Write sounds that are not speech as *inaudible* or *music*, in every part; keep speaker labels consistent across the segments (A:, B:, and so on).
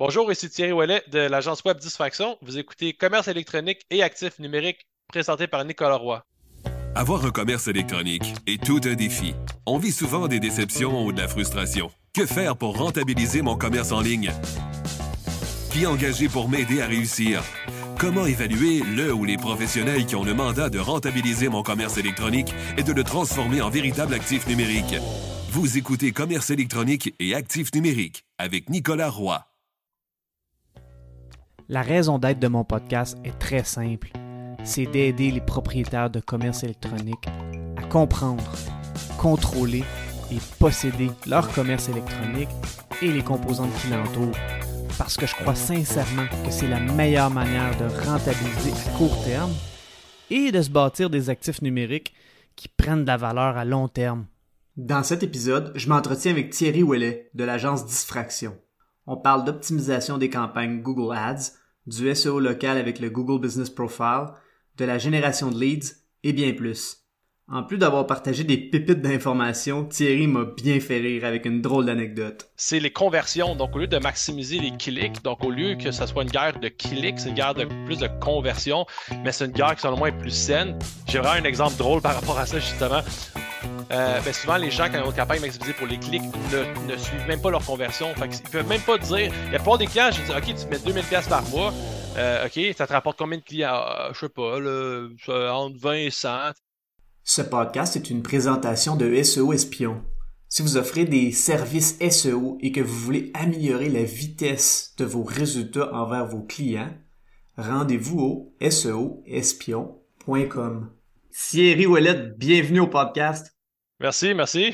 A: Bonjour, ici Thierry Ouellet de l'agence web Disfaction. Vous écoutez Commerce électronique et actifs numériques présenté par Nicolas Roy.
B: Avoir un commerce électronique est tout un défi. On vit souvent des déceptions ou de la frustration. Que faire pour rentabiliser mon commerce en ligne? Qui engager pour m'aider à réussir? Comment évaluer le ou les professionnels qui ont le mandat de rentabiliser mon commerce électronique et de le transformer en véritable actif numérique? Vous écoutez Commerce électronique et actifs numériques avec Nicolas Roy.
C: La raison d'être de mon podcast est très simple. C'est d'aider les propriétaires de commerce électronique à comprendre, contrôler et posséder leur commerce électronique et les composantes qui l'entourent. Parce que je crois sincèrement que c'est la meilleure manière de rentabiliser à court terme et de se bâtir des actifs numériques qui prennent de la valeur à long terme.
D: Dans cet épisode, je m'entretiens avec Thierry Ouellet de l'agence Disfraction. On parle d'optimisation des campagnes Google Ads, du SEO local avec le Google Business Profile, de la génération de leads et bien plus. En plus d'avoir partagé des pépites d'informations, Thierry m'a bien fait rire avec une drôle d'anecdote.
A: C'est les conversions. Donc, au lieu de maximiser les clics, donc au lieu que ce soit une guerre de clics, c'est une guerre de plus de conversions, mais c'est une guerre qui, selon moi, est plus saine. J'ai vraiment un exemple drôle par rapport à ça, justement. Euh, ben souvent, les gens, quand ils ont une campagne maximisée pour les clics, ne, suivent même pas leur conversion. Fait ils peuvent même pas dire. Il y a pas des clients, je dis, OK, tu mets 2000$ par mois. Euh, OK, ça te rapporte combien de clients? Euh, je sais pas, entre 20 et 100.
D: Ce podcast est une présentation de SEO Espion. Si vous offrez des services SEO et que vous voulez améliorer la vitesse de vos résultats envers vos clients, rendez-vous au seoespion.com. Thierry Ouellet, bienvenue au podcast.
A: Merci, merci.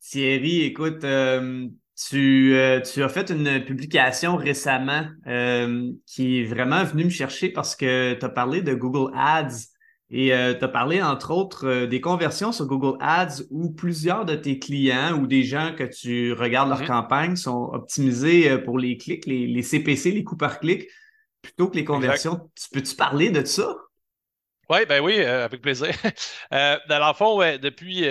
D: Thierry, écoute, euh, tu, euh, tu as fait une publication récemment euh, qui est vraiment venue me chercher parce que tu as parlé de Google Ads et tu as parlé, entre autres, des conversions sur Google Ads où plusieurs de tes clients ou des gens que tu regardes leur mm-hmm. campagne sont optimisés pour les clics, les, CPC, les coûts par clic, plutôt que les conversions. Tu peux-tu parler de ça?
A: Oui, ben oui, avec plaisir. *laughs* dans le fond, depuis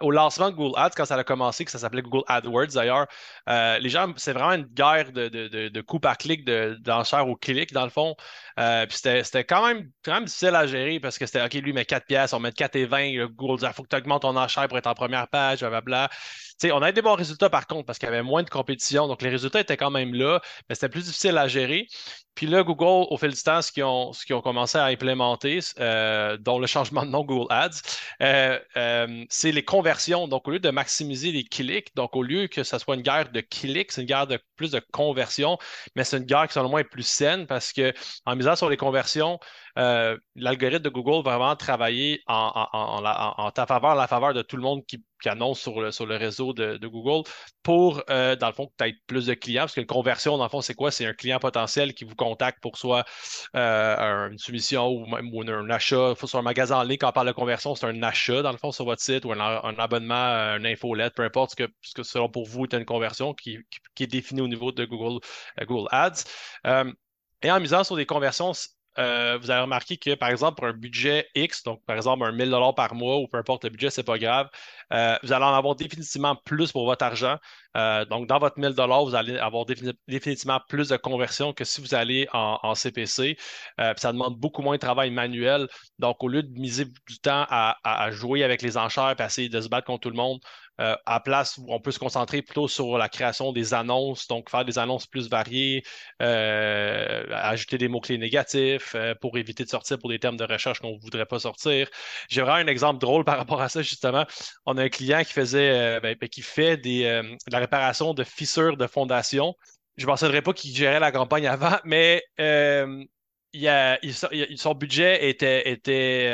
A: au lancement de Google Ads, quand ça a commencé, que ça s'appelait Google AdWords d'ailleurs, les gens, c'est vraiment une guerre de, de, de, par clic, d'enchères au clic, dans le fond. Euh, puis c'était quand même, quand même difficile à gérer parce que c'était OK, lui, met 4 pièces, on met 4 et 20. Le Google dit, il faut que tu augmentes ton enchère pour être en première page, blablabla. On a eu des bons résultats par contre parce qu'il y avait moins de compétition. Donc les résultats étaient quand même là, mais c'était plus difficile à gérer. Puis là, Google, au fil du temps, ce qu'ils ont, commencé à implémenter, euh, dont le changement de nom Google Ads, euh, euh, c'est les conversions. Donc, au lieu de maximiser les clics, donc au lieu que ce soit une guerre de clics, c'est une guerre de plus de conversions, mais c'est une guerre qui, selon moi, est plus saine parce que en misant sur les conversions, euh, l'algorithme de Google va vraiment travailler en, ta faveur, en la faveur de tout le monde qui, annonce sur le, réseau de, Google pour, euh, dans le fond, aies plus de clients. Parce qu'une conversion, dans le fond, c'est quoi? C'est un client potentiel qui vous contacte pour soit euh, une soumission ou, ou un, achat. Sur un magasin en ligne, quand on parle de conversion, c'est un achat, dans le fond, sur votre site ou un, abonnement, un infolette, peu importe ce que, ce que selon pour vous est une conversion qui, qui, est définie au niveau de Google, Google Ads. et en misant sur des conversions, euh, vous avez remarqué que, par exemple, pour un budget X, donc par exemple un 1000 par mois ou peu importe le budget, c'est pas grave, euh, vous allez en avoir définitivement plus pour votre argent. Euh, donc, dans votre 1000 vous allez avoir définitivement plus de conversion que si vous allez en, CPC. ça demande beaucoup moins de travail manuel. Donc, au lieu de miser du temps à, jouer avec les enchères et essayer de se battre contre tout le monde, euh, à place où on peut se concentrer plutôt sur la création des annonces, donc faire des annonces plus variées, euh, ajouter des mots-clés négatifs euh, pour éviter de sortir pour des termes de recherche qu'on ne voudrait pas sortir. J'ai vraiment un exemple drôle par rapport à ça, justement. On a un client qui faisait, ben, ben, qui fait des, de la réparation de fissures de fondation. Je ne mentionnerai pas qu'il gérait la campagne avant, mais il a, son budget était, était,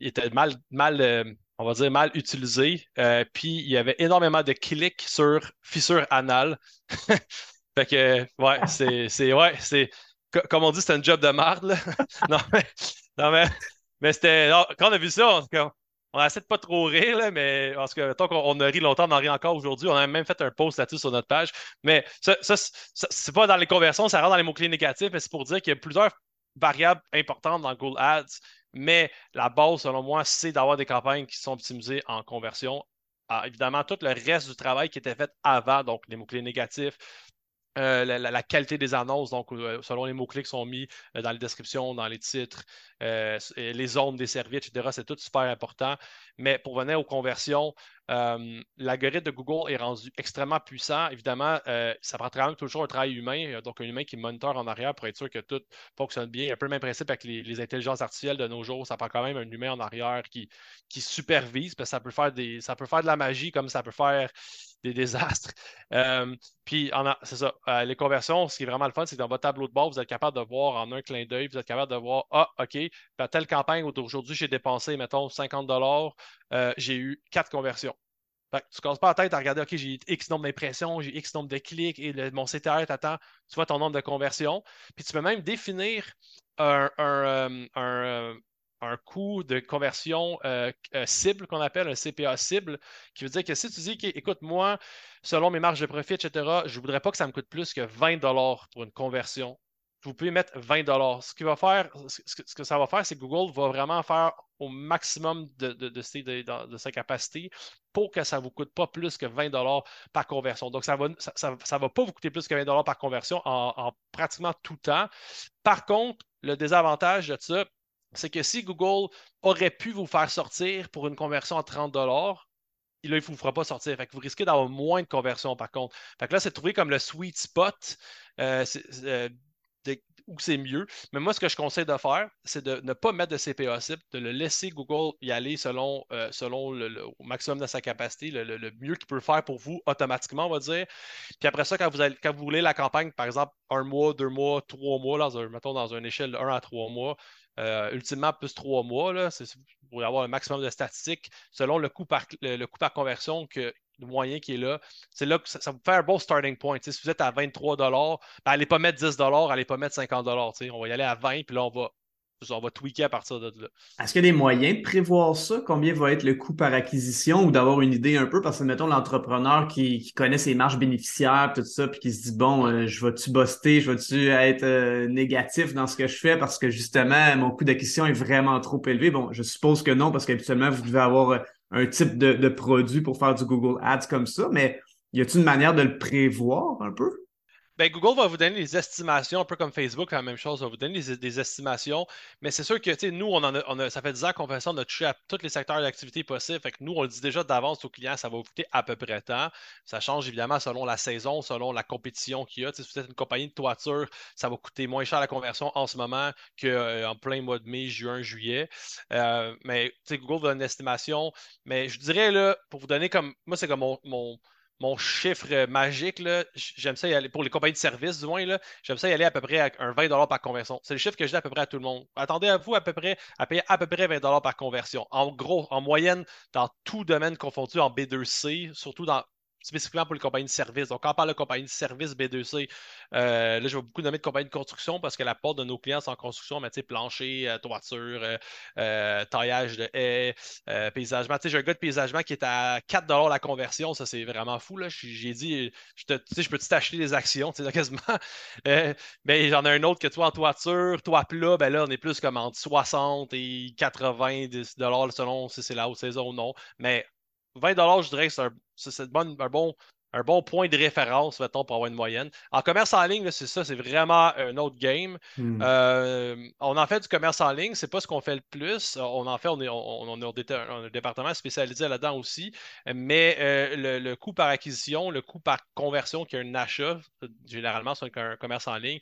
A: était mal, mal on va dire, mal utilisé. Euh, puis il y avait énormément de clics sur fissure anale. *laughs* fait que, ouais, c'est, c'est, ouais, c'est, comme on dit, c'est un job de marde, *laughs* non, mais, non, mais, mais c'était, quand on a vu ça, on, on essaie de pas trop rire, là, mais parce que tant qu'on a ri longtemps, on en rit encore aujourd'hui. On a même fait un post là-dessus sur notre page. Mais ça, ça, c'est pas dans les conversions, ça rentre dans les mots-clés négatifs, mais c'est pour dire qu'il y a plusieurs variables importantes dans Google Ads mais la base, selon moi, c'est d'avoir des campagnes qui sont optimisées en conversion. Ah, évidemment, tout le reste du travail qui était fait avant, donc les mots-clés négatifs, euh, la, qualité des annonces, donc euh, selon les mots-clés qui sont mis euh, dans les descriptions, dans les titres, les zones des services, etc. C'est tout super important. Mais pour venir aux conversions, l'algorithme de Google est rendu extrêmement puissant. Évidemment, ça prend quand même toujours un travail humain, donc un humain qui moniteur en arrière pour être sûr que tout fonctionne bien. Un peu le même principe avec les, intelligences artificielles de nos jours. Ça prend quand même un humain en arrière qui, qui supervise, parce ça peut faire des, ça peut faire de la magie comme ça peut faire des désastres. *laughs* puis, c'est ça. Euh, les conversions, ce qui est vraiment le fun, c'est que dans votre tableau de bord, vous êtes capable de voir en un clin d'œil, vous êtes capable de voir, ah, OK, à telle campagne aujourd'hui, j'ai dépensé, mettons, 50 euh, j'ai eu quatre conversions. tu ne commences pas la tête à regarder, OK, j'ai X nombre d'impressions, j'ai X nombre de clics et mon CTR t'attend, tu vois ton nombre de conversions. Puis tu peux même définir un, euh, un coût de conversion euh, euh, cible qu'on appelle un CPA cible, qui veut dire que si tu dis, écoute, moi, selon mes marges de profit, etc., je ne voudrais pas que ça me coûte plus que 20 pour une conversion. Vous pouvez mettre 20 Ce, ce que ça va faire, c'est que Google va vraiment faire au maximum de, de, sa capacité pour que ça ne vous coûte pas plus que 20 par conversion. Donc, ça ne va, ça, va pas vous coûter plus que 20 par conversion en, en pratiquement tout temps. Par contre, le désavantage de ça, c'est que si Google aurait pu vous faire sortir pour une conversion à 30 là, il ne vous fera pas sortir. Vous risquez d'avoir moins de conversions par contre. Fait que là, c'est trouvé comme le sweet spot. Euh, euh, où c'est mieux. Mais moi, ce que je conseille de faire, c'est de ne pas mettre de CPA cible, de le laisser Google y aller selon, euh, le, maximum de sa capacité, le, mieux qu'il peut faire pour vous automatiquement, on va dire. Puis après ça, quand vous, quand vous voulez la campagne, par exemple, un mois, deux mois, trois mois, dans mettons dans une échelle de 1 à trois mois, euh, ultimement, plus trois mois, là, pour avoir un maximum de statistiques selon le coût par, le, coût par conversion que, le moyen qui est là. C'est là que ça, vous fait un bon starting point. si vous êtes à 23 ben, allez pas mettre 10 allez pas mettre 50 On va y aller à 20, puis là, on va on va tweaker à partir de là.
D: Est-ce qu'il y a des moyens de prévoir ça? Combien va être le coût par acquisition? Ou d'avoir une idée un peu? Parce que, mettons, l'entrepreneur qui, connaît ses marges bénéficiaires, tout ça, puis qui se dit, bon, euh, je vais-tu buster, je vais-tu être euh, négatif dans ce que je fais? Parce que, justement, mon coût d'acquisition est vraiment trop élevé? Bon, je suppose que non, parce qu'habituellement, vous devez avoir euh, un type de, de produit pour faire du Google Ads comme ça, mais y a-t-il une manière de le prévoir un peu?
A: Ben, Google va vous donner des estimations, un peu comme Facebook, la même chose, va vous donner des, estimations. Mais c'est sûr que nous, on, a, ça fait 10 ans qu'on fait ça, on a touché à tous les secteurs d'activité possibles. Fait que nous, on le dit déjà d'avance aux clients, ça va vous coûter à peu près tant. Ça change évidemment selon la saison, selon la compétition qu'il y a. si vous êtes une compagnie de toiture, ça va coûter moins cher la conversion en ce moment qu'en euh, plein mois de mai, juin, juillet. Euh, mais Google donne une estimation. Mais je dirais, là, pour vous donner comme. Moi, c'est comme mon chiffre magique, j'aime ça y aller, pour les compagnies de services, du moins, j'aime ça y aller à peu près à un 20 par conversion. C'est le chiffre que je dis à peu près à tout le monde. Attendez à vous à peu près à payer à peu près 20 par conversion. En gros, en moyenne, dans tout domaine confondu en B2C, surtout dans spécifiquement pour les compagnies de services. Donc, quand on parle de compagnie de services B2C, euh, là, je vois beaucoup nommer de compagnies de construction parce que la porte de nos clients sont en construction, mais tu sais, plancher, euh, toiture, euh, taillage de haies, paysagement. Tu sais, j'ai un gars de paysagement qui est à 4 la conversion. Ça, c'est vraiment fou. J'ai dit, je tu sais, je peux t'acheter des actions, tu sais, *laughs* quasiment. mais j'en ai un autre que toi en toiture, toi plat, ben là, on est plus comme entre 60 et 80 selon si c'est la haute saison ou non. Mais 20 je dirais que c'est un, bon, un bon point de référence, mettons, pour avoir une moyenne. En commerce en ligne, c'est ça, c'est vraiment un autre game. Hmm. Euh, on en fait du commerce en ligne, c'est pas ce qu'on fait le plus. On en fait, on est, on, un, département spécialisé là-dedans aussi. Mais euh, le, coût par acquisition, le coût par conversion qui est un achat, généralement, c'est un commerce en ligne,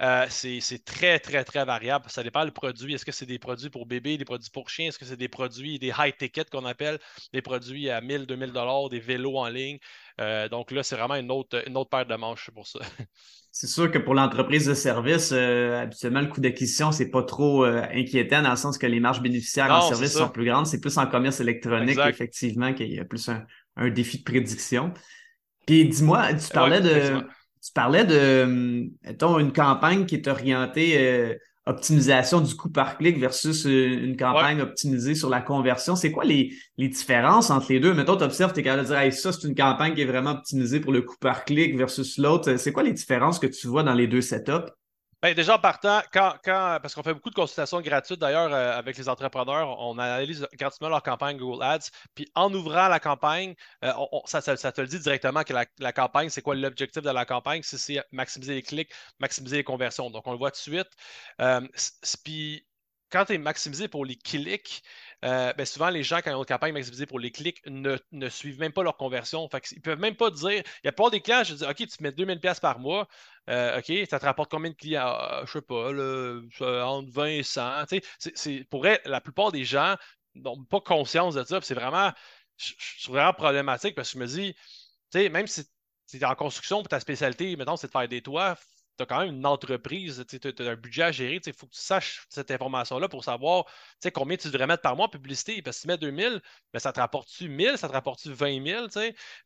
A: euh, c'est très, très, très variable. Ça dépend du produit. Est-ce que c'est des produits pour bébés, des produits pour chiens? Est-ce que c'est des produits, des high tickets qu'on appelle, des produits à 1000, 2000 dollars, des vélos en ligne? Euh, donc là, c'est vraiment une autre, une autre paire de manches pour ça. *laughs*
D: C'est sûr que pour l'entreprise de service, euh, habituellement, le coût d'acquisition, c'est pas trop inquiétant dans le sens que les marges bénéficiaires en service sont plus grandes. C'est plus en commerce électronique, effectivement, qu'il y a plus un, défi de prédiction. Puis dis-moi, tu parlais de tu parlais de, mettons, une campagne qui est orientée euh, optimisation du coût par clic versus euh, une campagne optimisée sur la conversion. C'est quoi les, différences entre les deux? Mettons, tu observes, tu es capable de dire, ça, c'est une campagne qui est vraiment optimisée pour le coût par clic versus l'autre. C'est quoi les différences que tu vois dans les deux setups?
A: Ben, déjà en partant, quand, quand, parce qu'on fait beaucoup de consultations gratuites d'ailleurs euh, avec les entrepreneurs, on analyse gratuitement leur campagne Google Ads. Puis en ouvrant la campagne, euh, ça, te le dit directement que la, campagne, c'est quoi l'objectif de la campagne? C'est maximiser les clics, maximiser les conversions. Donc on le voit tout de suite. Euh, puis quand tu es maximisé pour les clics, euh, ben souvent, les gens, quand ils ont une campagne maximisée pour les clics, ne, suivent même pas leur conversion. Ils ne peuvent même pas dire. Il y a pas des clients, je dis OK, tu mets 2000$ par mois. Euh, OK, ça te rapporte combien de clients? Ah, Je ne sais pas, entre 20 et 100. C'est, pour la plupart des gens n'ont pas conscience de ça. C'est vraiment, vraiment problématique parce que je me dis, même si tu es en construction pour ta spécialité, maintenant, c'est de faire des toits, tu as quand même une entreprise, tu as un budget à gérer, il faut que tu saches cette information-là pour savoir combien tu devrais mettre par mois en publicité. Parce que si tu mets 2000, ben, ça te rapporte-tu 1000, ça te rapporte-tu 20 000?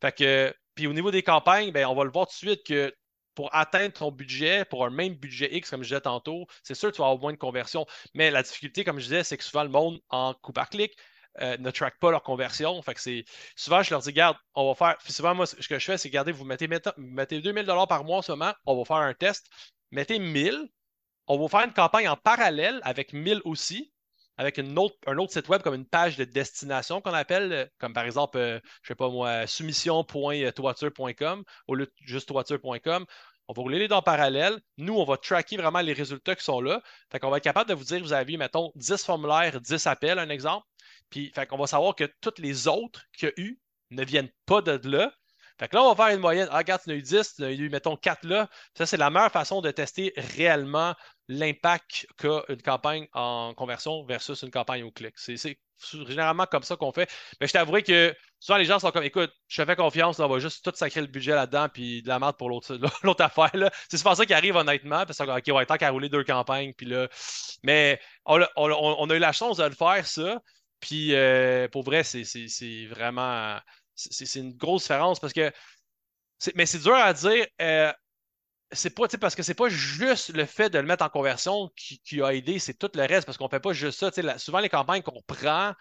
A: Fait que, puis au niveau des campagnes, ben, on va le voir tout de suite que pour atteindre ton budget, pour un même budget X, comme je disais tantôt, c'est sûr que tu vas avoir moins de conversion. Mais la difficulté, comme je disais, c'est que souvent le monde, en coup par clic, euh, ne track pas leur conversion. Fait que c'est souvent je leur dis garde, on va faire. Puis souvent moi ce que je fais c'est garder, vous mettez, mettez 2000 dollars par mois en ce moment, on va faire un test. Mettez 1000, on va faire une campagne en parallèle avec 1000 aussi, avec une autre, un autre site web comme une page de destination qu'on appelle, comme par exemple, je euh, je sais pas moi, soumission.toiture.com au lieu de juste toiture.com. On va rouler les deux en parallèle. Nous, on va tracker vraiment les résultats qui sont là. Fait qu'on va être capable de vous dire, vous avez, mettons, 10 formulaires, 10 appels, un exemple. Puis, fait qu'on va savoir que toutes les autres qu'il y a eu ne viennent pas de là. Fait que là, on va faire une moyenne. Ah, regarde, en as eu 10, tu en as eu, mettons, 4 là. Ça, c'est la meilleure façon de tester réellement l'impact qu'a une campagne en conversion versus une campagne au clic. C'est généralement comme ça qu'on fait. Mais je t'avouerai que souvent les gens sont comme écoute, je te fais confiance, on va juste tout sacrer le budget là-dedans puis de la merde pour l'autre *laughs* affaire. C'est pas ça qui arrive honnêtement, parce qu'on va être qu'à rouler deux campagnes. Puis là... Mais on a eu la chance de le faire, ça. Puis euh, pour vrai, c'est vraiment. C'est une grosse différence parce que. Mais c'est dur à dire. Euh, c'est pas parce que c'est pas juste le fait de le mettre en conversion qui, a aidé, c'est tout le reste parce qu'on fait pas juste ça. souvent, les campagnes qu'on prend,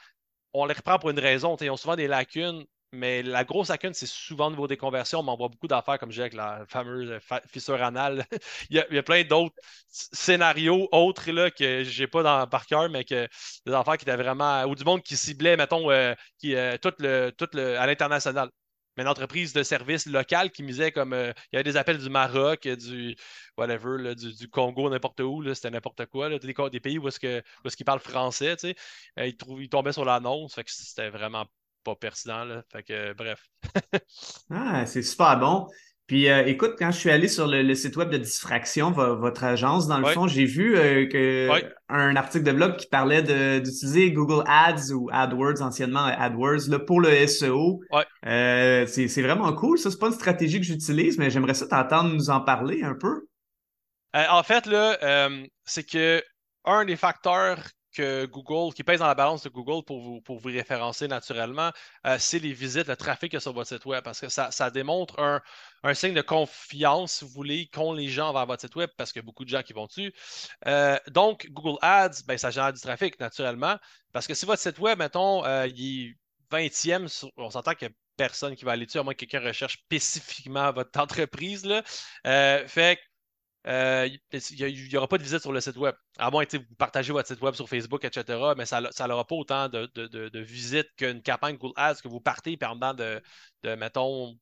A: on les reprend pour une raison. Ils ont souvent des lacunes mais la grosse lacune, c'est souvent au niveau des conversions. On m'envoie beaucoup d'affaires, comme je disais, avec la fameuse fissure anale. *laughs* il, y a, plein d'autres scénarios autres là, que je n'ai pas dans, par cœur, mais que des affaires qui étaient vraiment. ou du monde qui ciblait, mettons, euh, qui, euh, le, le, à l'international. Mais une entreprise de service local qui misait comme. Euh, il y avait des appels du Maroc, du whatever, du, Congo, n'importe où, c'était n'importe quoi. des, pays où est-ce qu'ils parlent français, tu sais. ils, ils tombaient sur l'annonce. C'était vraiment pas pertinent. Là. Fait que, bref. *laughs*
D: ah, c'est super bon. Puis euh, écoute, quand je suis allé sur le, site web de Diffraction, votre agence, dans le fond, j'ai vu euh, que un article de blog qui parlait d'utiliser Google Ads ou AdWords, anciennement AdWords, là, pour le SEO. Euh, c'est vraiment cool. Ça, c'est pas une stratégie que j'utilise, mais j'aimerais ça t'entendre nous en parler un peu.
A: en fait, là, c'est que un des facteurs que Google, qui pèse dans la balance de Google pour vous, pour vous référencer naturellement, euh, c'est les visites, le trafic qu'il y a sur votre site web, parce que ça, démontre un, signe de confiance, si vous voulez, qu'ont les gens vers votre site web, parce qu'il y a beaucoup de gens qui vont dessus. Euh, donc, Google Ads, ben, ça génère du trafic naturellement, parce que si votre site web, mettons, euh, il est 20e, on s'entend qu'il n'y a personne qui va aller dessus, à moins que quelqu'un recherche spécifiquement votre *laughs* entreprise. Là. fait euh, il n'y aura pas de visite sur le site web. À moins que vous partagez votre site web sur Facebook, etc. Mais ça n'aura pas autant de, visites qu'une campagne Google Ads que vous partez pendant de, de mettons,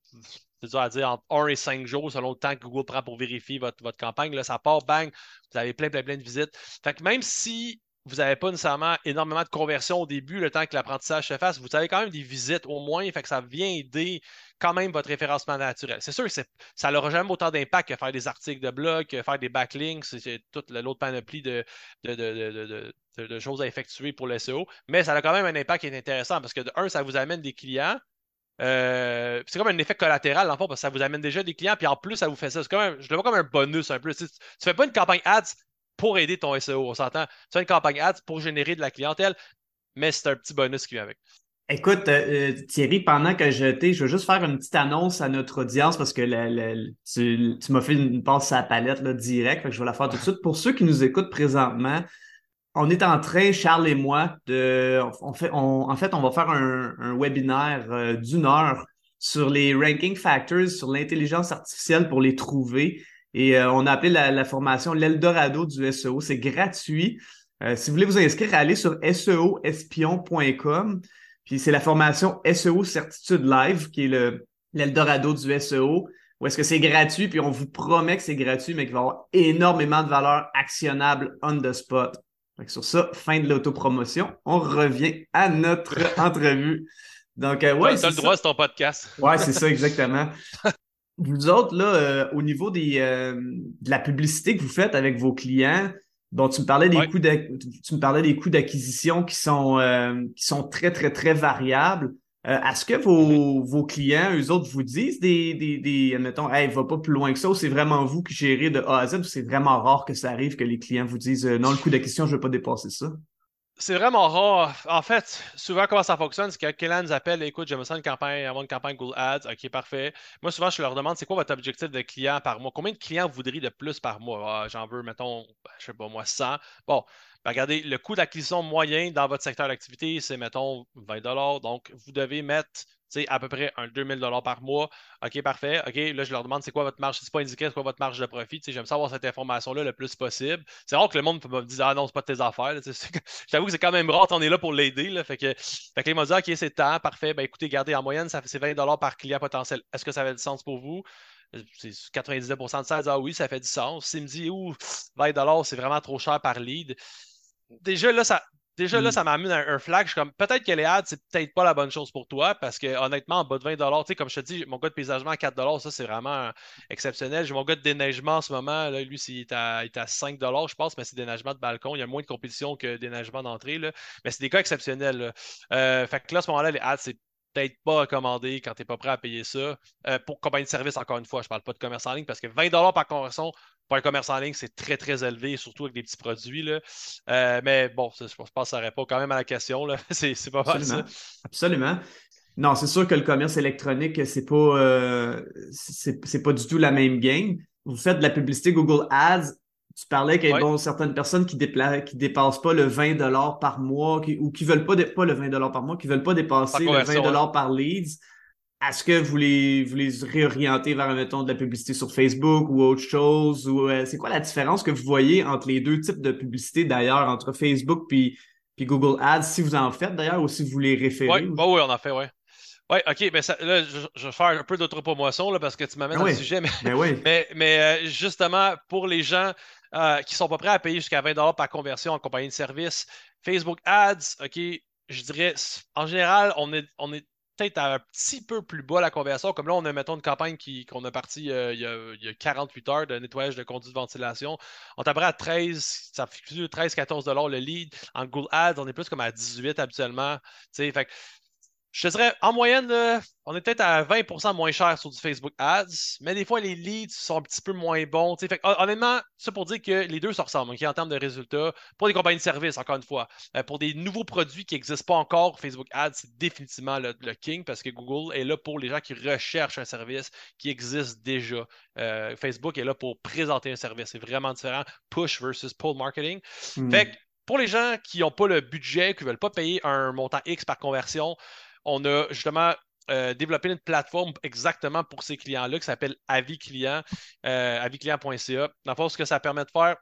A: c'est dur à dire, entre 1 et 5 jours selon le temps que Google prend pour vérifier votre, votre campagne. Là, ça part, bang, vous avez plein, plein, plein de visites. Fait que même si vous n'avez pas nécessairement énormément de conversion au début, le temps que l'apprentissage se fasse, vous avez quand même des visites au moins, fait que ça vient aider quand même votre référencement naturel. C'est sûr que ça n'aura jamais autant d'impact que faire des articles de blog, que faire des backlinks, c'est toute l'autre panoplie de, choses à effectuer pour le SEO, mais ça a quand même un impact qui est intéressant parce que de un, ça vous amène des clients. Euh, c'est comme un effet collatéral, en fait, parce que ça vous amène déjà des clients, puis en plus, ça vous fait ça. Comme je le vois comme un bonus un peu. Tu ne fais pas une campagne ads pour aider ton SEO. On s'entend. Tu as une campagne ads pour générer de la clientèle, mais c'est un petit bonus qui vient avec.
D: Écoute, euh, euh, Thierry, pendant que je t'ai, je veux juste faire une petite annonce à notre audience parce que tu, m'as fait une passe à la palette là, direct, je vais la faire tout de suite. Pour ceux qui nous écoutent présentement, on est en train, Charles et moi, de, on fait, en fait, on va faire un, webinaire euh, d'une heure sur les ranking factors, sur l'intelligence artificielle pour les trouver. Et on a appelé la, formation l'Eldorado du SEO. C'est gratuit. si vous voulez vous inscrire, allez sur seoespion.com. Puis c'est la formation SEO Certitude Live qui est le l'Eldorado du SEO. Ou est-ce que c'est gratuit, puis on vous promet que c'est gratuit, mais qu'il va y avoir énormément de valeur actionnable on the spot. sur ça, fin de l'autopromotion. On revient à notre *laughs* entrevue. Donc, euh, ouais.
A: Tu le droit, c'est ton podcast.
D: Ouais, c'est ça, exactement. *laughs* vous autres, là, euh, au niveau des, euh, de la publicité que vous faites avec vos clients, bon, tu me parlais des coûts tu me parlais des coûts d'acquisition qui sont qui sont très, très, très variables. Euh, est-ce que vos, vos, clients, eux autres, vous disent des, des, des admettons, hey, va pas plus loin que ça, ou c'est vraiment vous qui gérez de A à Z, ou c'est vraiment rare que ça arrive que les clients vous disent euh, non, le coût d'acquisition, je ne veux pas dépasser ça?
A: C'est vraiment rare. En fait, souvent, comment ça fonctionne, c'est que quelqu'un nous appelle, écoute, j'aimerais ça une campagne, avoir une campagne Google Ads. OK, parfait. Moi, souvent, je leur demande, c'est quoi votre objectif de client par mois? Combien de clients voudriez de plus par mois? Ah, j'en veux, mettons, je sais pas moi, 100. Bon, ben, regardez, le coût d'acquisition moyen dans votre secteur d'activité, c'est, mettons, 20 Donc, vous devez mettre à peu près un 2000 par mois. OK, parfait. OK, là, je leur demande c'est quoi votre marge? c'est pas indiqué, c'est quoi votre marge de profit? J'aime savoir cette information-là le plus possible. C'est rare que le monde me dise Ah non, c'est pas tes affaires. *laughs* J'avoue que c'est quand même rare, on est là pour l'aider. Fait que, fait que m'a dit OK, c'est temps, parfait. Ben écoutez, regardez, en moyenne, ça fait 20 par client potentiel. Est-ce que ça avait du sens pour vous? c'est 99% de ça, ah oui, ça fait du sens. S'il me dit, ouh, 20 c'est vraiment trop cher par lead, déjà là, ça, déjà, là, mm. ça m'amène un, un, flag. Je suis comme, peut-être que les ads, c'est peut-être pas la bonne chose pour toi parce que, honnêtement, en bas de 20 tu sais, comme je te dis, mon gars de paysagement à 4 ça, c'est vraiment exceptionnel. J'ai mon gars de déneigement en ce moment. Là, lui, il est, à, il est à 5 je pense, mais c'est déneigement de balcon. Il y a moins de compétition que déneigement d'entrée. Mais c'est des cas exceptionnels. Euh, fait que là, à ce moment-là, les ads, c'est peut-être pas recommandé quand tu n'es pas prêt à payer ça. Euh, pour compagnie de service, encore une fois, je ne parle pas de commerce en ligne parce que 20 par conversion pour un commerce en ligne, c'est très, très élevé, surtout avec des petits produits. Là. Euh, mais bon, je pense que ça répond quand même à la question. *laughs* c'est, pas mal
D: ça. Absolument. Non, c'est sûr que le commerce électronique, c'est pas, euh, c'est, pas du tout la même game. Vous faites de la publicité Google Ads tu parlais qu'il y a bon, certaines personnes qui ne qui dépassent pas le 20 par mois ou qui ne veulent pas, pas le 20 par mois, qui ne veulent pas dépasser le 20 par leads. Est-ce que vous les, vous les réorientez vers, mettons, de la publicité sur Facebook ou autre chose? Ou euh, c'est quoi la différence que vous voyez entre les deux types de publicité d'ailleurs, entre Facebook puis, puis Google Ads, si vous en faites d'ailleurs ou si vous les référez?
A: Oui, bah oui, on en fait, oui. Oui, OK, ben là, je, vais faire un peu d'autopromotion parce que tu m'amènes
D: ben
A: le sujet, mais,
D: ben *laughs*
A: mais, mais euh, justement, pour les gens euh, qui sont pas prêts à payer jusqu'à 20 par conversion en compagnie de service. Facebook Ads, OK, je dirais, en général, on est, on est peut-être un petit peu plus bas la conversion. Comme là, on a, mettons, une campagne qu'on a partie euh, il, y a, 48 heures de nettoyage de conduite de ventilation. On est à 13, ça fait 13-14 le lead. En Google Ads, on est plus comme à 18 habituellement. Fait je te dirais, en moyenne, on est peut-être à 20% moins cher sur du Facebook Ads, mais des fois, les leads sont un petit peu moins bons. Fait, honnêtement, ça pour dire que les deux se ressemblent en termes de résultats. Pour des compagnies de services, encore une fois, euh, pour des nouveaux produits qui n'existent pas encore, Facebook Ads, c'est définitivement le, king parce que Google est là pour les gens qui recherchent un service qui existe déjà. Euh, Facebook est là pour présenter un service. C'est vraiment différent. Push versus pull marketing. Hmm. Fait pour les gens qui n'ont pas le budget, qui ne veulent pas payer un montant X par conversion, on a justement euh, développé une plateforme exactement pour ces clients-là qui s'appelle Avis Client, euh, aviclient.ca. Dans le fond, ce que ça permet de faire,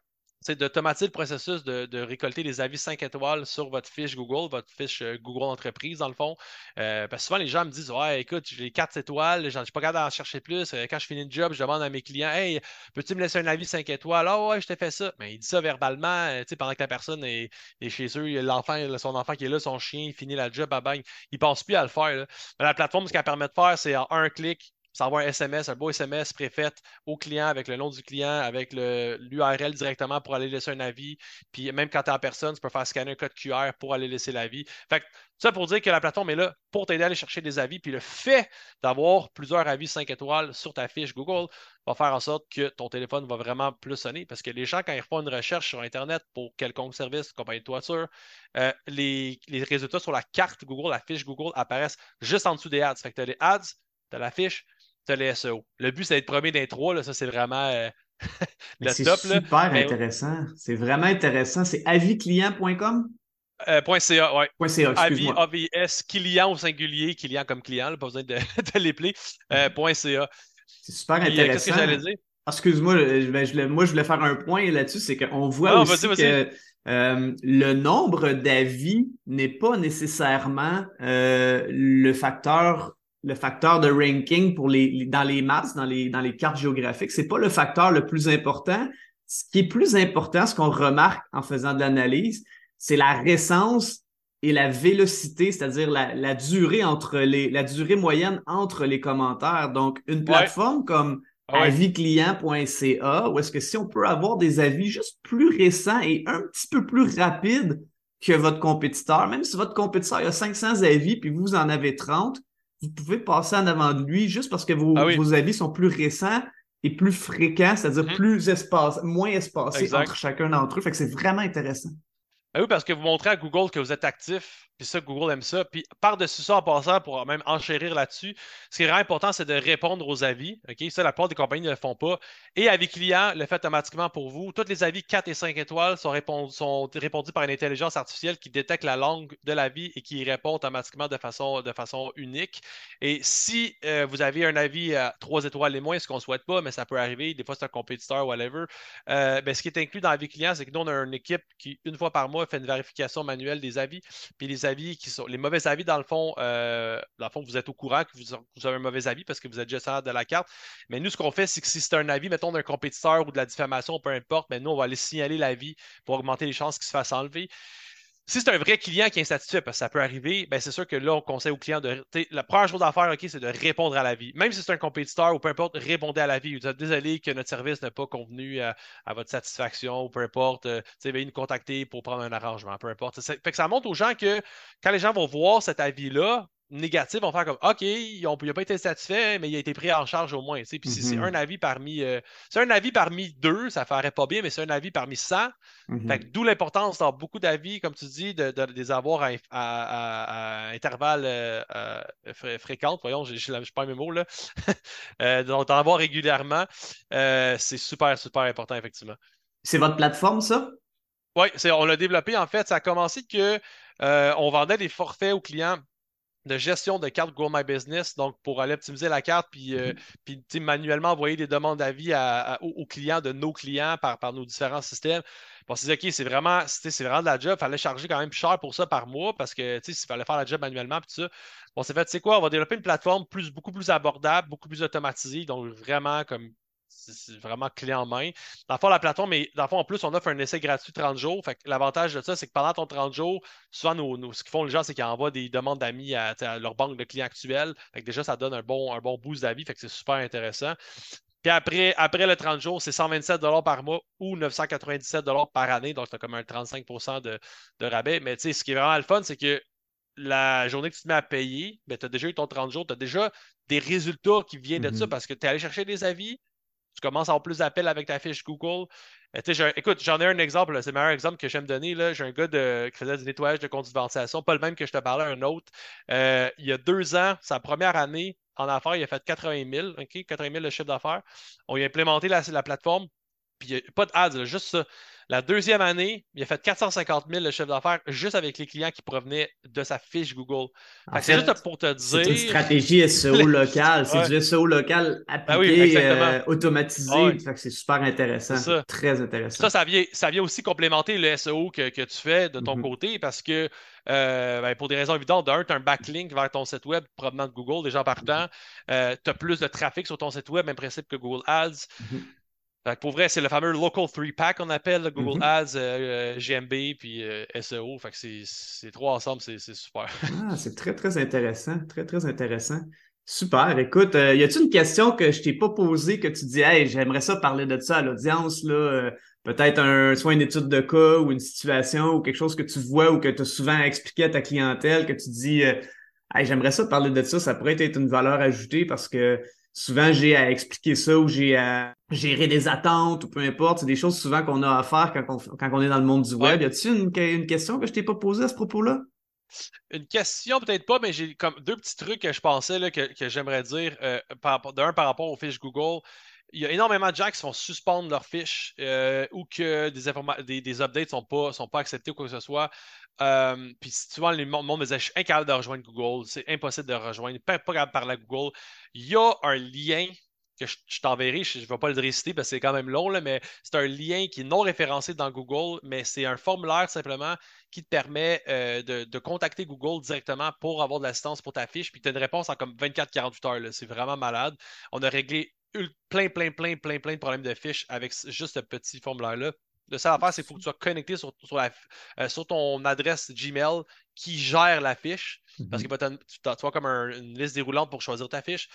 A: d'automatiser le processus de, récolter les avis 5 étoiles sur votre fiche Google, votre fiche euh, Google Entreprise, dans le fond. Euh, parce que souvent, les gens me disent Ouais, écoute, j'ai 4 étoiles, je suis pas capable d'en chercher plus. Euh, quand je finis le job, je demande à mes clients Hey, peux-tu me laisser un avis 5 étoiles? Ah ouais, je t'ai fait ça. Mais il dit ça verbalement, pendant que la personne est, chez eux, l'enfant, son enfant qui est là, son chien, il finit la job, à bang. Il ne pense plus à le faire. la plateforme, ce qu'elle permet de faire, c'est en un clic, ça un SMS, un beau SMS préfet au client avec le nom du client, avec l'URL directement pour aller laisser un avis. Puis même quand tu es en personne, tu peux faire scanner un code QR pour aller laisser l'avis. Fait que ça pour dire que la plateforme est là pour t'aider à aller chercher des avis. Puis le fait d'avoir plusieurs avis 5 étoiles sur ta fiche Google va faire en sorte que ton téléphone va vraiment plus sonner. Parce que les gens, quand ils font une recherche sur Internet pour quelconque service, compagnie de toiture, euh, les, les, résultats sur la carte Google, la fiche Google apparaissent juste en dessous des ads. Fait que tu as les ads, tu as la fiche, les SEO. Le but, c'est d'être premier d'intro. Là, ça, c'est vraiment euh, *laughs*
D: le top. C'est super intéressant. C'est vraiment intéressant. C'est aviclient.com?
A: Euh, .ca, oui.
D: .ca,
A: AVS, client au singulier, client comme client, pas besoin de, *laughs* de l'épeler. Euh, .ca.
D: C'est super intéressant. Qu'est-ce que j'allais dire? Excuse-moi, ben, moi je voulais faire un point là-dessus, c'est qu'on voit aussi que euh, le nombre d'avis n'est pas nécessairement euh, le facteur le facteur de ranking pour les, dans les maps, dans les, dans les cartes géographiques. C'est pas le facteur le plus important. Ce qui est plus important, ce qu'on remarque en faisant de l'analyse, c'est la récence et la vélocité, c'est-à-dire la, la, durée entre les, la durée moyenne entre les commentaires. Donc, une plateforme comme ah avisclient.ca, où est-ce que si on peut avoir des avis juste plus récents et un petit peu plus rapides que votre compétiteur, même si votre compétiteur a 500 avis puis vous en avez 30, vous pouvez passer en avant de lui juste parce que vos, ah vos avis sont plus récents et plus fréquents, c'est-à-dire mm-hmm. plus espace, moins espacés entre chacun d'entre eux. Fait que c'est vraiment intéressant.
A: Ah oui, parce que vous montrez à Google que vous êtes actif, puis ça, Google aime ça. Puis par-dessus ça, en passant, pour même enchérir là-dessus, ce qui est vraiment important, c'est de répondre aux avis. Ça, la plupart des compagnies ne le font pas. Et avis client le fait automatiquement pour vous. Tous les avis 4 et 5 étoiles sont, sont répondus par une intelligence artificielle qui détecte la langue de l'avis et qui répond automatiquement de façon, de façon unique. Et si euh, vous avez un avis à 3 étoiles et moins, ce qu'on ne souhaite pas, mais ça peut arriver, des fois c'est un compétiteur, whatever, euh, ben, ce qui est inclus dans avis client, c'est que nous, on a une équipe qui, une fois par mois, fait une vérification manuelle des avis. Puis les avis Les mauvais avis, dans le fond, euh, dans le fond, vous êtes au courant que vous, avez un mauvais avis parce que vous êtes gestionnaire de la carte. Mais nous, ce qu'on fait, c'est que si c'est un avis, mettons, d'un compétiteur ou de la diffamation, peu importe, mais nous, on va aller signaler l'avis pour augmenter les chances qu'il se fasse enlever. Si c'est un vrai client qui est insatisfait, parce que ça peut arriver, ben c'est sûr que là, on conseille au client de. La première chose à faire, OK, c'est de répondre à l'avis. Même si c'est un compétiteur ou peu importe, répondez à l'avis. Vous êtes désolé que notre service n'a pas convenu à, votre satisfaction ou peu importe. Euh, veuillez nous contacter pour prendre un arrangement, peu importe. Fait que ça montre aux gens que quand les gens vont voir cet avis-là, négatifs vont faire comme OK, il n'a pas été satisfait, mais il a été pris en charge au moins. Puis si c'est mm-hmm. un avis parmi euh, c'est un avis parmi deux, ça ferait pas bien, mais c'est un avis parmi 100. Mm-hmm. D'où l'importance dans beaucoup d'avis, comme tu dis, de, les avoir à, à, intervalles euh, euh, fréquents. Voyons, je ne pas mes mots là. *laughs* donc d'en avoir régulièrement, c'est super, super important, effectivement.
D: C'est votre plateforme, ça?
A: Oui, on l'a développé. En fait, ça a commencé que on vendait des forfaits aux clients de gestion de carte Google My Business, donc pour aller optimiser la carte, puis, euh, puis manuellement envoyer des demandes d'avis aux, clients de nos clients par, par nos différents systèmes. on s'est dit, OK, c'est vraiment, c'est vraiment de la job, il fallait charger quand même plus cher pour ça par mois parce que s'il fallait faire la job manuellement, puis tout ça. On s'est fait, tu sais quoi, on va développer une plateforme plus, beaucoup plus abordable, beaucoup plus automatisée, donc vraiment comme c'est vraiment clé en main. Dans le fond, la plateforme, mais dans le fond, en plus, on offre un essai gratuit 30 jours. Fait l'avantage de ça, c'est que pendant ton 30 jours, souvent, ce qu'ils font les gens, c'est qu'ils envoient des demandes d'amis à, leur banque de clients actuels. Fait que déjà, ça donne un bon, un bon boost d'avis. Fait que c'est super intéressant. Puis après, après le 30 jours, c'est 127 par mois ou 997 par année. Donc, tu as comme un 35 de, de rabais. Mais tu sais, ce qui est vraiment le fun, c'est que la journée que tu te mets à payer, ben, tu as déjà eu ton 30 jours, tu as déjà des résultats qui viennent de ça mm-hmm. parce que tu es allé chercher des avis, tu commences à avoir plus d'appels avec ta fiche Google. Euh, écoute, j'en ai un exemple, c'est le meilleur exemple que j'aime donner. J'ai un gars qui faisait du nettoyage de compte de ventilation, pas le même que je te parlais, un autre. Euh, il y a deux ans, sa première année en affaires, il a fait 80 000, OK, 80 000 de chiffre d'affaires. On lui a implémenté la, la plateforme, puis pas de ads, juste ça. La deuxième année, il a fait 450 000 de chiffre d'affaires juste avec les clients qui provenaient de sa fiche Google. C'est juste pour te dire. C'est
D: une stratégie SEO *laughs* locale. C'est du SEO local ben appliqué, euh, automatisé. C'est super intéressant. Très intéressant.
A: Ça, ça vient, ça vient aussi complémenter le SEO que, tu fais de ton mm-hmm. côté parce que euh, ben, pour des raisons évidentes, d'un, tu as un backlink vers ton site web provenant de Google, déjà partant. Mm-hmm. Euh, tu as plus de trafic sur ton site web, même principe que Google Ads. Mm-hmm pour vrai, c'est le fameux Local 3-Pack qu'on appelle, Google mm-hmm. Ads, euh, euh, GMB, puis euh, SEO. Fait que c'est trois ensemble, c'est super. *laughs*
D: ah, c'est très, très intéressant. Très, très intéressant. Super. Écoute, y a-t-il une question que je t'ai pas posée que tu dis, hey, j'aimerais ça parler de ça à l'audience, là? Peut-être un, soit une étude de cas ou une situation ou quelque chose que tu vois ou que tu as souvent expliqué à ta clientèle que tu dis, hey, j'aimerais ça parler de ça, ça pourrait être une valeur ajoutée parce que souvent j'ai à expliquer ça ou j'ai à gérer des attentes ou peu importe. C'est des choses souvent qu'on a à faire quand on, quand on est dans le monde du web. Y a-t-il une, une, question que je t'ai pas posée à ce propos-là?
A: Une question, peut-être pas, mais j'ai comme deux petits trucs que je pensais là, que, que j'aimerais dire. Euh, d'un, par rapport aux fiches Google. Il y a énormément de gens qui se font suspendre leurs fiches euh, ou que des, des, des updates ne sont pas, sont pas acceptés ou quoi que ce soit. Euh, puis souvent, le monde me disait Je suis incapable de rejoindre Google, c'est impossible de rejoindre, pas, pas capable de parler à Google. Il y a un lien que je, t'enverrai. Je ne vais pas le réciter parce que c'est quand même long, là, mais c'est un lien qui est non référencé dans Google, mais c'est un formulaire simplement qui te permet euh, de, contacter Google directement pour avoir de l'assistance pour ta fiche. Puis tu as une réponse en comme 24-48 heures. C'est vraiment malade. On a réglé plein, plein, plein, plein, plein de problèmes de fiches avec juste ce petit formulaire-là. Le seul affaire, c'est qu'il faut que tu sois connecté sur, euh, sur, ton adresse Gmail qui gère la fiche. Parce mhm. que tu, tu as comme une liste déroulante pour choisir ta fiche.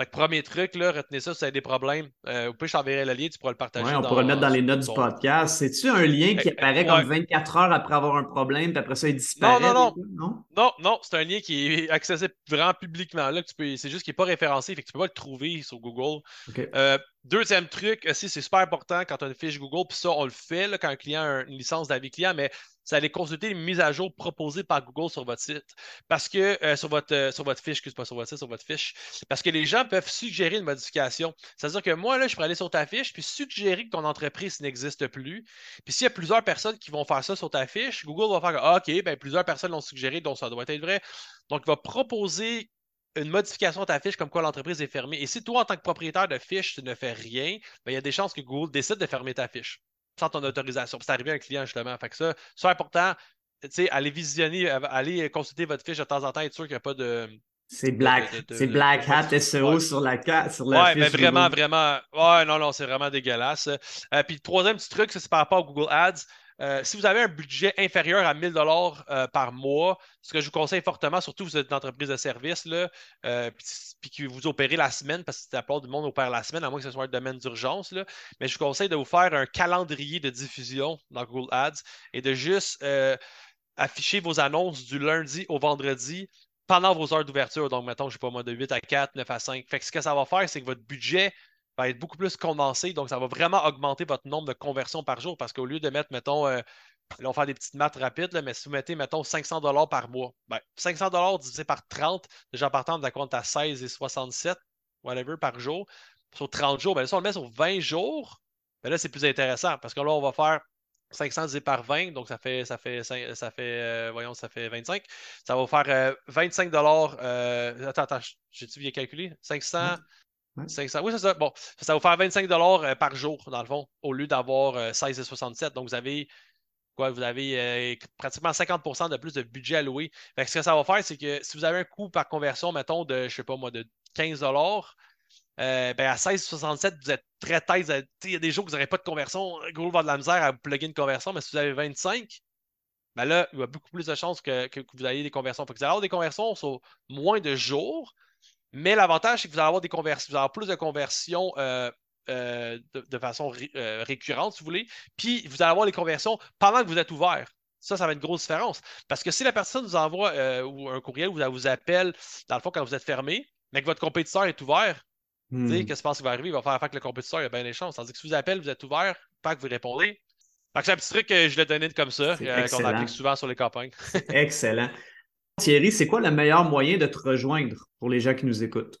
A: Fait que premier truc, là, retenez ça si vous avez des problèmes. Euh, ou puis je t'enverrai le lien, tu pourras le partager.
D: Oui, on pourra le mettre dans les notes du podcast. C'est-tu un lien qui apparaît comme 24 heures après avoir un problème, puis après ça, il disparaît?
A: Non, non, non. Non, non, c'est un lien qui est accessible vraiment publiquement. Là, c'est juste qu'il n'est pas référencé, fait que tu peux pas le trouver sur Google. Euh, deuxième truc aussi, c'est super important quand tu as une fiche Google, puis ça, on le fait quand un client a une licence d'avis client, mais c'est aller consulter les mises à jour proposées par Google sur votre site. Parce que, euh, sur, votre, euh, sur votre fiche, excuse pas sur votre site, sur votre fiche. Parce que les gens peuvent suggérer une modification. C'est-à-dire que moi, là, je pourrais aller sur ta fiche puis suggérer que ton entreprise n'existe plus. Puis s'il y a plusieurs personnes qui vont faire ça sur ta fiche, Google va faire ah, OK, ben, plusieurs personnes l'ont suggéré, donc ça doit être vrai. Donc, il va proposer une modification à ta fiche comme quoi l'entreprise est fermée. Et si toi, en tant que propriétaire de fiche, tu ne fais rien, ben, il y a des chances que Google décide de fermer ta fiche sans ton autorisation. C'est arrivé à un client, justement. Fait que ça, c'est important. allez visionner, allez consulter votre fiche de temps en temps, être sûr qu'il n'y a pas de.
D: C'est Black, c'est Black Hat SEO sur la carte. Sur la
A: ouais, mais vraiment, vraiment. Ouais, non, non, c'est vraiment dégueulasse. Euh, puis le troisième petit truc, c'est par rapport à Google Ads. Euh, si vous avez un budget inférieur à 1000 dollars euh, par mois, ce que je vous conseille fortement, surtout si vous êtes une entreprise de service, euh, puis, que vous opérez la semaine, parce que la plupart du monde opère la semaine, à moins que ce soit un domaine d'urgence, mais je vous conseille de vous faire un calendrier de diffusion dans Google Ads et de juste afficher vos annonces du lundi au vendredi pendant vos heures d'ouverture. Donc, mettons, je ne sais pas moi, de 8 à 4, 9 à 5. Fait que ce que ça va faire, c'est que votre budget va être beaucoup plus condensé. Donc, ça va vraiment augmenter votre nombre de conversions par jour parce qu'au lieu de mettre, mettons, euh, là, on va faire des petites maths rapides, mais si vous mettez, mettons, 500 par mois, ben, 500 divisé par 30, déjà partant de la compte à 16 et 67, whatever, par jour, sur 30 jours, ben, si on le met sur 20 jours, ben là, c'est plus intéressant parce que là, on va faire 500 divisé par 20, donc ça fait, ça fait, ça fait, euh, voyons, ça fait 25. Ça va vous faire 25 euh, attends, attends, j'ai-tu bien calculé? 500, oui, c'est ça. Bon, ça va vous faire 25 euh, par jour, dans le fond, au lieu d'avoir 16,67. Euh, Donc, vous avez quoi? Vous avez euh, pratiquement 50 de plus de budget alloué. Ce que ça va faire, c'est que si vous avez un coût par conversion, mettons, de, je sais pas moi, de 15 ben à 16,67, vous êtes très tête. Il y a des jours que vous n'aurez pas de conversion. Google va de la misère à plugger une conversion, mais si vous avez 25, ben là, il y a beaucoup plus de chances que, vous ayez des conversions. Fait que vous allez avoir des conversions sur moins de jours, mais l'avantage, c'est que vous allez avoir des conversions, vous allez avoir plus de conversions euh, euh, de, façon euh, récurrente, si vous voulez. Puis vous allez avoir les conversions pendant que vous êtes ouvert. Ça, ça va être une grosse différence. Parce que si la personne vous envoie un courriel ou vous appelle, dans le fond, quand vous êtes fermé, mais que votre compétiteur est ouvert, hmm. qu'est-ce que je pense qui va arriver? Il va faire, faire que le compétiteur a bien les chances. Tandis que si vous appelle, vous êtes ouvert, pas que vous répondez. c'est un petit truc que je l'ai donné comme ça, qu'on applique souvent sur les campagnes.
D: Excellent. Thierry, c'est quoi le meilleur moyen de te rejoindre pour les gens qui nous écoutent?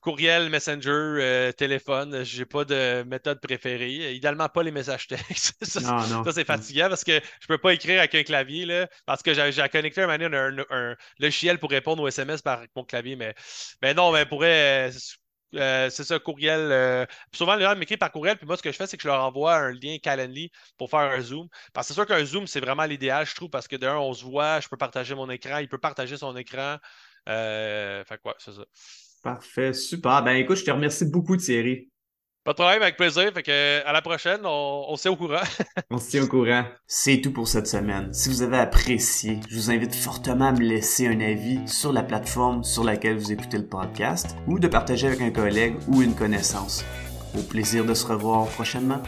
A: Courriel, Messenger, euh, téléphone, j'ai pas de méthode préférée. Idéalement, pas les messages textes. *laughs* ça, c'est fatigant parce que je peux pas écrire avec un clavier. Là, parce que j'ai connecté un, un, un, logiciel pour répondre aux SMS par mon clavier. Mais, mais non, mais pourrait. Euh, c'est ça, courriel. Euh, souvent, les gens m'écrivent par courriel, puis moi, ce que je fais, c'est que je leur envoie un lien Calendly pour faire un Zoom. Parce que c'est sûr qu'un Zoom, c'est vraiment l'idéal, je trouve, parce que d'un, on se voit, je peux partager mon écran, il peut partager son écran. Euh, fait quoi, c'est ça.
D: Parfait, super. Ben écoute, je te remercie beaucoup, Thierry.
A: Pas de problème, avec plaisir. Fait que, à la prochaine, on, on se tient au courant. *laughs*
D: on se tient au courant. C'est tout pour cette semaine. Si vous avez apprécié, je vous invite fortement à me laisser un avis sur la plateforme sur laquelle vous écoutez le podcast ou de partager avec un collègue ou une connaissance. Au plaisir de se revoir prochainement.